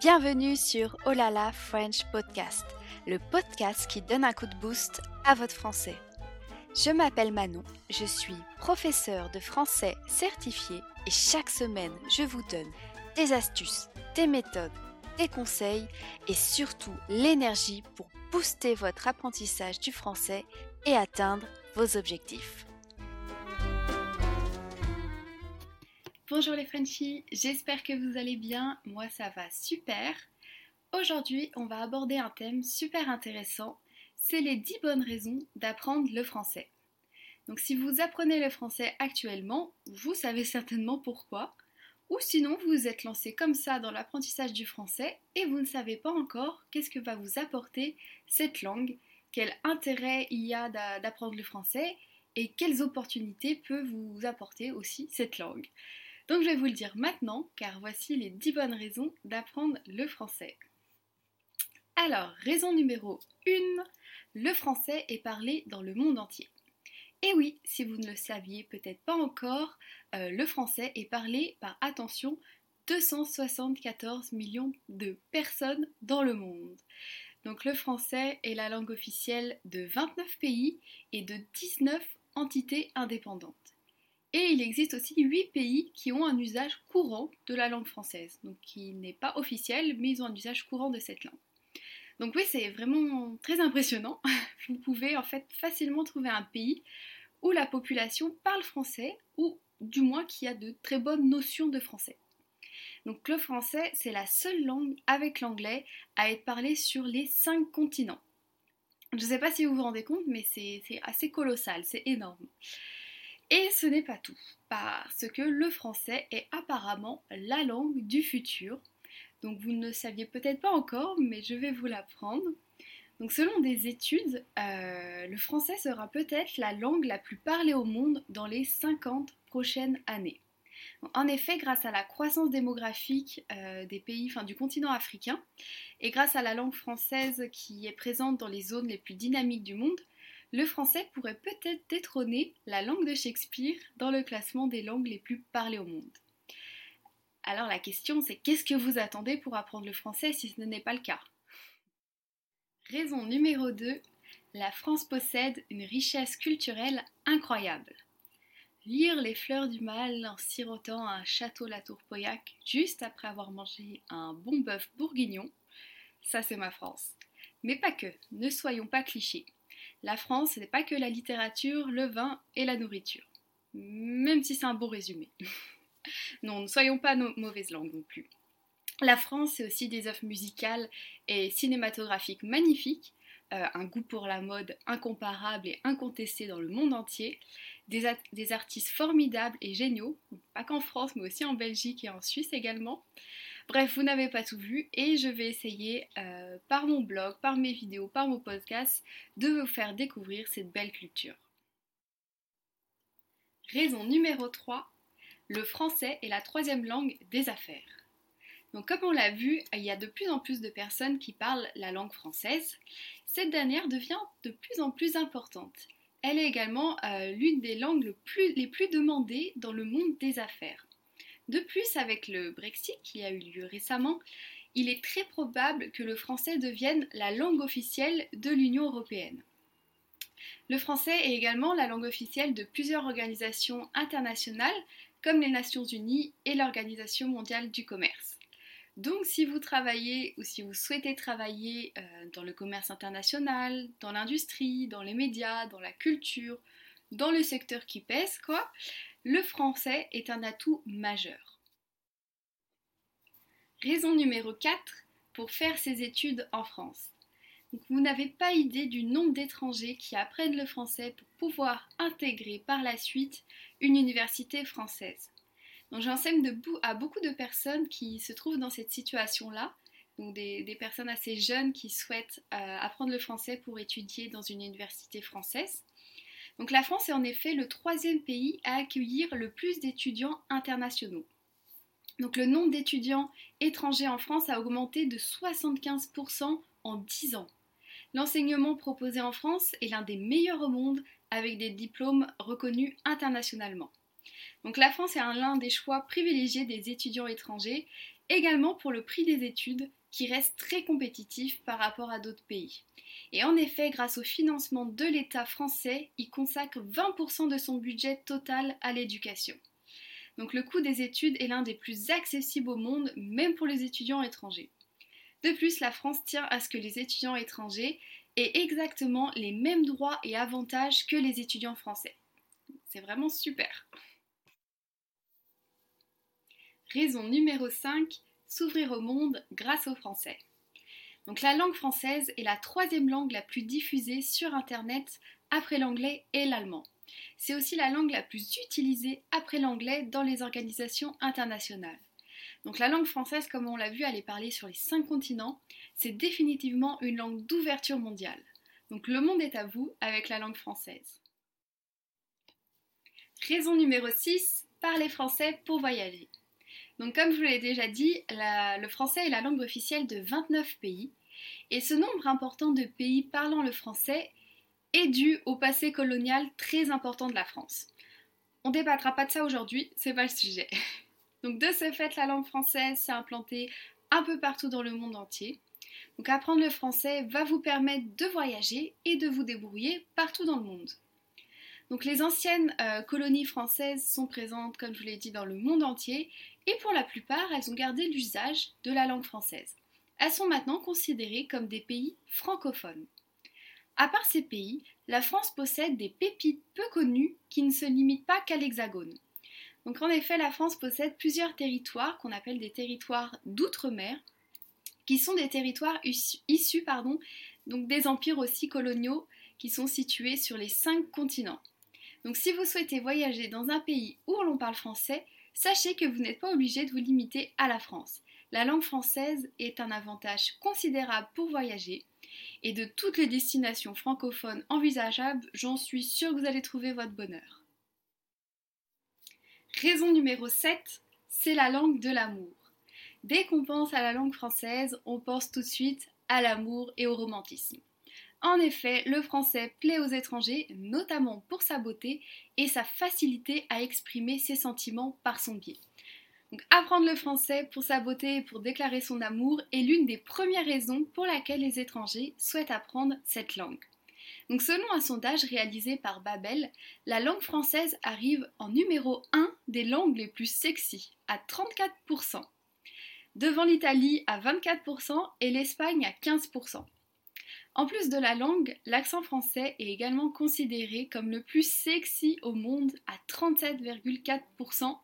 Bienvenue sur Olala French Podcast, le podcast qui donne un coup de boost à votre français. Je m'appelle Manon, je suis professeure de français certifié et chaque semaine je vous donne des astuces, des méthodes, des conseils et surtout l'énergie pour booster votre apprentissage du français et atteindre vos objectifs. Bonjour les Frenchies, j'espère que vous allez bien, moi ça va super. Aujourd'hui on va aborder un thème super intéressant, c'est les 10 bonnes raisons d'apprendre le français. Donc si vous apprenez le français actuellement, vous savez certainement pourquoi, ou sinon vous vous êtes lancé comme ça dans l'apprentissage du français et vous ne savez pas encore qu'est-ce que va vous apporter cette langue, quel intérêt il y a d'apprendre le français et quelles opportunités peut vous apporter aussi cette langue. Donc je vais vous le dire maintenant, car voici les 10 bonnes raisons d'apprendre le français. Alors, raison numéro 1, le français est parlé dans le monde entier. Et oui, si vous ne le saviez peut-être pas encore, euh, le français est parlé par, attention, 274 millions de personnes dans le monde. Donc le français est la langue officielle de 29 pays et de 19 entités indépendantes. Et il existe aussi 8 pays qui ont un usage courant de la langue française, donc qui n'est pas officiel, mais ils ont un usage courant de cette langue. Donc oui, c'est vraiment très impressionnant. Vous pouvez en fait facilement trouver un pays où la population parle français, ou du moins qui a de très bonnes notions de français. Donc le français, c'est la seule langue avec l'anglais à être parlée sur les 5 continents. Je ne sais pas si vous vous rendez compte, mais c'est assez colossal, c'est énorme. Et ce n'est pas tout, parce que le français est apparemment la langue du futur. Donc vous ne le saviez peut-être pas encore, mais je vais vous l'apprendre. Donc selon des études, euh, le français sera peut-être la langue la plus parlée au monde dans les 50 prochaines années. En effet, grâce à la croissance démographique euh, des pays, enfin, du continent africain, et grâce à la langue française qui est présente dans les zones les plus dynamiques du monde, le français pourrait peut-être détrôner la langue de Shakespeare dans le classement des langues les plus parlées au monde. Alors la question c'est qu'est-ce que vous attendez pour apprendre le français si ce n'est pas le cas? Raison numéro 2, la France possède une richesse culturelle incroyable. Lire les fleurs du mal en sirotant un château La Tour Pauillac juste après avoir mangé un bon bœuf bourguignon, ça c'est ma France. Mais pas que, ne soyons pas clichés. La France, ce n'est pas que la littérature, le vin et la nourriture. Même si c'est un beau résumé. non, ne soyons pas nos mauvaises langues non plus. La France, c'est aussi des œuvres musicales et cinématographiques magnifiques, euh, un goût pour la mode incomparable et incontesté dans le monde entier, des, artistes formidables et géniaux, pas qu'en France, mais aussi en Belgique et en Suisse également. Bref, vous n'avez pas tout vu et je vais essayer euh, par mon blog, par mes vidéos, par mon podcast de vous faire découvrir cette belle culture. Raison numéro 3, le français est la troisième langue des affaires. Donc comme on l'a vu, il y a de plus en plus de personnes qui parlent la langue française. Cette dernière devient de plus en plus importante. Elle est également euh, l'une des langues les plus demandées dans le monde des affaires. De plus, avec le Brexit qui a eu lieu récemment, il est très probable que le français devienne la langue officielle de l'Union européenne. Le français est également la langue officielle de plusieurs organisations internationales comme les Nations Unies et l'Organisation mondiale du commerce. Donc si vous travaillez ou si vous souhaitez travailler euh, dans le commerce international, dans l'industrie, dans les médias, dans la culture, dans le secteur qui pèse, quoi, le français est un atout majeur. Raison numéro 4 pour faire ses études en France. vous n'avez pas idée du nombre d'étrangers qui apprennent le français pour pouvoir intégrer par la suite une université française. J'enseigne à beaucoup de personnes qui se trouvent dans cette situation-là, donc des, personnes assez jeunes qui souhaitent euh, apprendre le français pour étudier dans une université française. Donc la France est en effet le troisième pays à accueillir le plus d'étudiants internationaux. Le nombre d'étudiants étrangers en France a augmenté de 75% en 10 ans. L'enseignement proposé en France est l'un des meilleurs au monde avec des diplômes reconnus internationalement. Donc la France est l'un des choix privilégiés des étudiants étrangers également pour le prix des études qui reste très compétitif par rapport à d'autres pays. Et en effet, grâce au financement de l'État français, il consacre 20% de son budget total à l'éducation. Donc le coût des études est l'un des plus accessibles au monde, même pour les étudiants étrangers. De plus, la France tient à ce que les étudiants étrangers aient exactement les mêmes droits et avantages que les étudiants français. C'est vraiment super. Raison numéro 5, s'ouvrir au monde grâce au français. Donc la langue française est la troisième langue la plus diffusée sur Internet après l'anglais et l'allemand. C'est aussi la langue la plus utilisée après l'anglais dans les organisations internationales. Donc la langue française, comme on l'a vu, elle est parlée sur les cinq continents. C'est définitivement une langue d'ouverture mondiale. Donc le monde est à vous avec la langue française. Raison numéro 6, parler français pour voyager. Donc comme je vous l'ai déjà dit, le français est la langue officielle de 29 pays. Et ce nombre important de pays parlant le français est dû au passé colonial très important de la France. On débattra pas de ça aujourd'hui, c'est pas le sujet. Donc de ce fait, la langue française s'est implantée un peu partout dans le monde entier. Donc apprendre le français va vous permettre de voyager et de vous débrouiller partout dans le monde. Donc les anciennes euh, colonies françaises sont présentes, comme je vous l'ai dit, dans le monde entier et pour la plupart, elles ont gardé l'usage de la langue française. Elles sont maintenant considérées comme des pays francophones. À part ces pays, la France possède des pépites peu connues qui ne se limitent pas qu'à l'Hexagone. Donc en effet, la France possède plusieurs territoires qu'on appelle des territoires d'outre-mer, qui sont des territoires issus pardon, donc des empires aussi coloniaux qui sont situés sur les cinq continents. Donc si vous souhaitez voyager dans un pays où l'on parle français, sachez que vous n'êtes pas obligé de vous limiter à la France. La langue française est un avantage considérable pour voyager et de toutes les destinations francophones envisageables, j'en suis sûre que vous allez trouver votre bonheur. Raison numéro 7, c'est la langue de l'amour. Dès qu'on pense à la langue française, on pense tout de suite à l'amour et au romantisme. En effet, le français plaît aux étrangers, notamment pour sa beauté et sa facilité à exprimer ses sentiments par son biais. Apprendre le français pour sa beauté et pour déclarer son amour est l'une des premières raisons pour laquelle les étrangers souhaitent apprendre cette langue. Donc, selon un sondage réalisé par Babel, la langue française arrive en numéro 1 des langues les plus sexy, à 34%, devant l'Italie à 24% et l'Espagne à 15%. En plus de la langue, l'accent français est également considéré comme le plus sexy au monde à 37,4%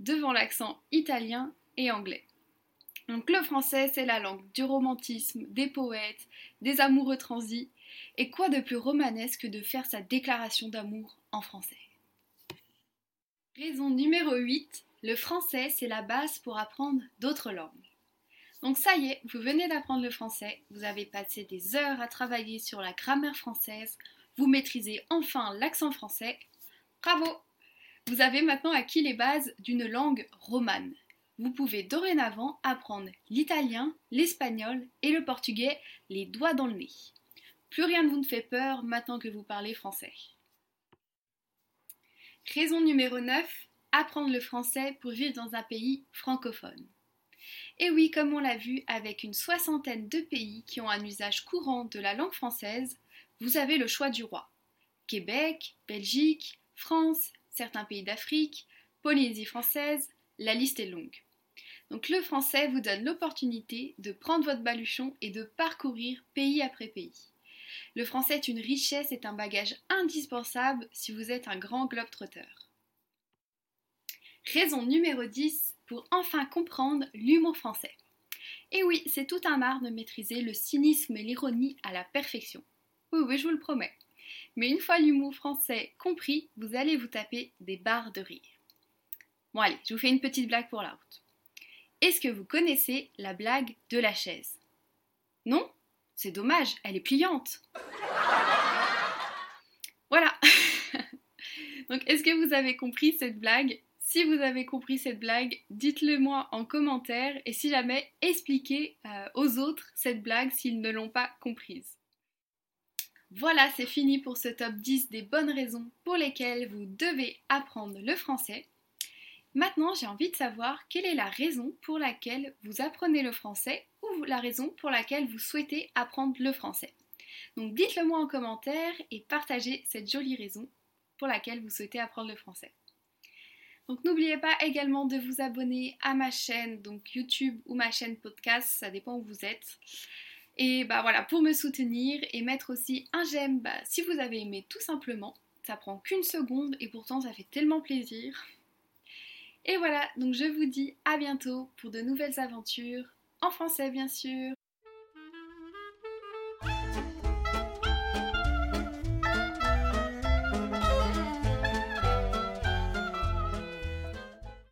devant l'accent italien et anglais. Donc le français, c'est la langue du romantisme, des poètes, des amoureux transis. Et quoi de plus romanesque que de faire sa déclaration d'amour en français? Raison numéro 8, le français, c'est la base pour apprendre d'autres langues. Donc ça y est, vous venez d'apprendre le français, vous avez passé des heures à travailler sur la grammaire française, vous maîtrisez enfin l'accent français. Bravo Vous avez maintenant acquis les bases d'une langue romane. Vous pouvez dorénavant apprendre l'italien, l'espagnol et le portugais les doigts dans le nez. Plus rien ne vous fait peur maintenant que vous parlez français. Raison numéro 9, apprendre le français pour vivre dans un pays francophone. Et oui, comme on l'a vu, avec une soixantaine de pays qui ont un usage courant de la langue française, vous avez le choix du roi. Québec, Belgique, France, certains pays d'Afrique, Polynésie française, la liste est longue. Donc le français vous donne l'opportunité de prendre votre baluchon et de parcourir pays après pays. Le français est une richesse et un bagage indispensable si vous êtes un grand globe-trotteur. Raison numéro 10, pour enfin comprendre l'humour français. Et oui, c'est tout un art de maîtriser le cynisme et l'ironie à la perfection. Oui, oui, je vous le promets. Mais une fois l'humour français compris, vous allez vous taper des barres de rire. Bon allez, je vous fais une petite blague pour la route. Est-ce que vous connaissez la blague de la chaise? Non? C'est dommage, elle est pliante. Voilà. Donc est-ce que vous avez compris cette blague? Si vous avez compris cette blague, dites-le moi en commentaire et si jamais, expliquez euh, aux autres cette blague s'ils ne l'ont pas comprise. Voilà, c'est fini pour ce top 10 des bonnes raisons pour lesquelles vous devez apprendre le français. Maintenant, j'ai envie de savoir quelle est la raison pour laquelle vous apprenez le français ou la raison pour laquelle vous souhaitez apprendre le français. Donc dites-le moi en commentaire et partagez cette jolie raison pour laquelle vous souhaitez apprendre le français. Donc n'oubliez pas également de vous abonner à ma chaîne, donc YouTube ou ma chaîne podcast, ça dépend où vous êtes. Et bah voilà, pour me soutenir et mettre aussi un j'aime bah, si vous avez aimé tout simplement. Ça prend qu'une seconde et pourtant ça fait tellement plaisir. Et voilà, donc je vous dis à bientôt pour de nouvelles aventures, en français bien sûr.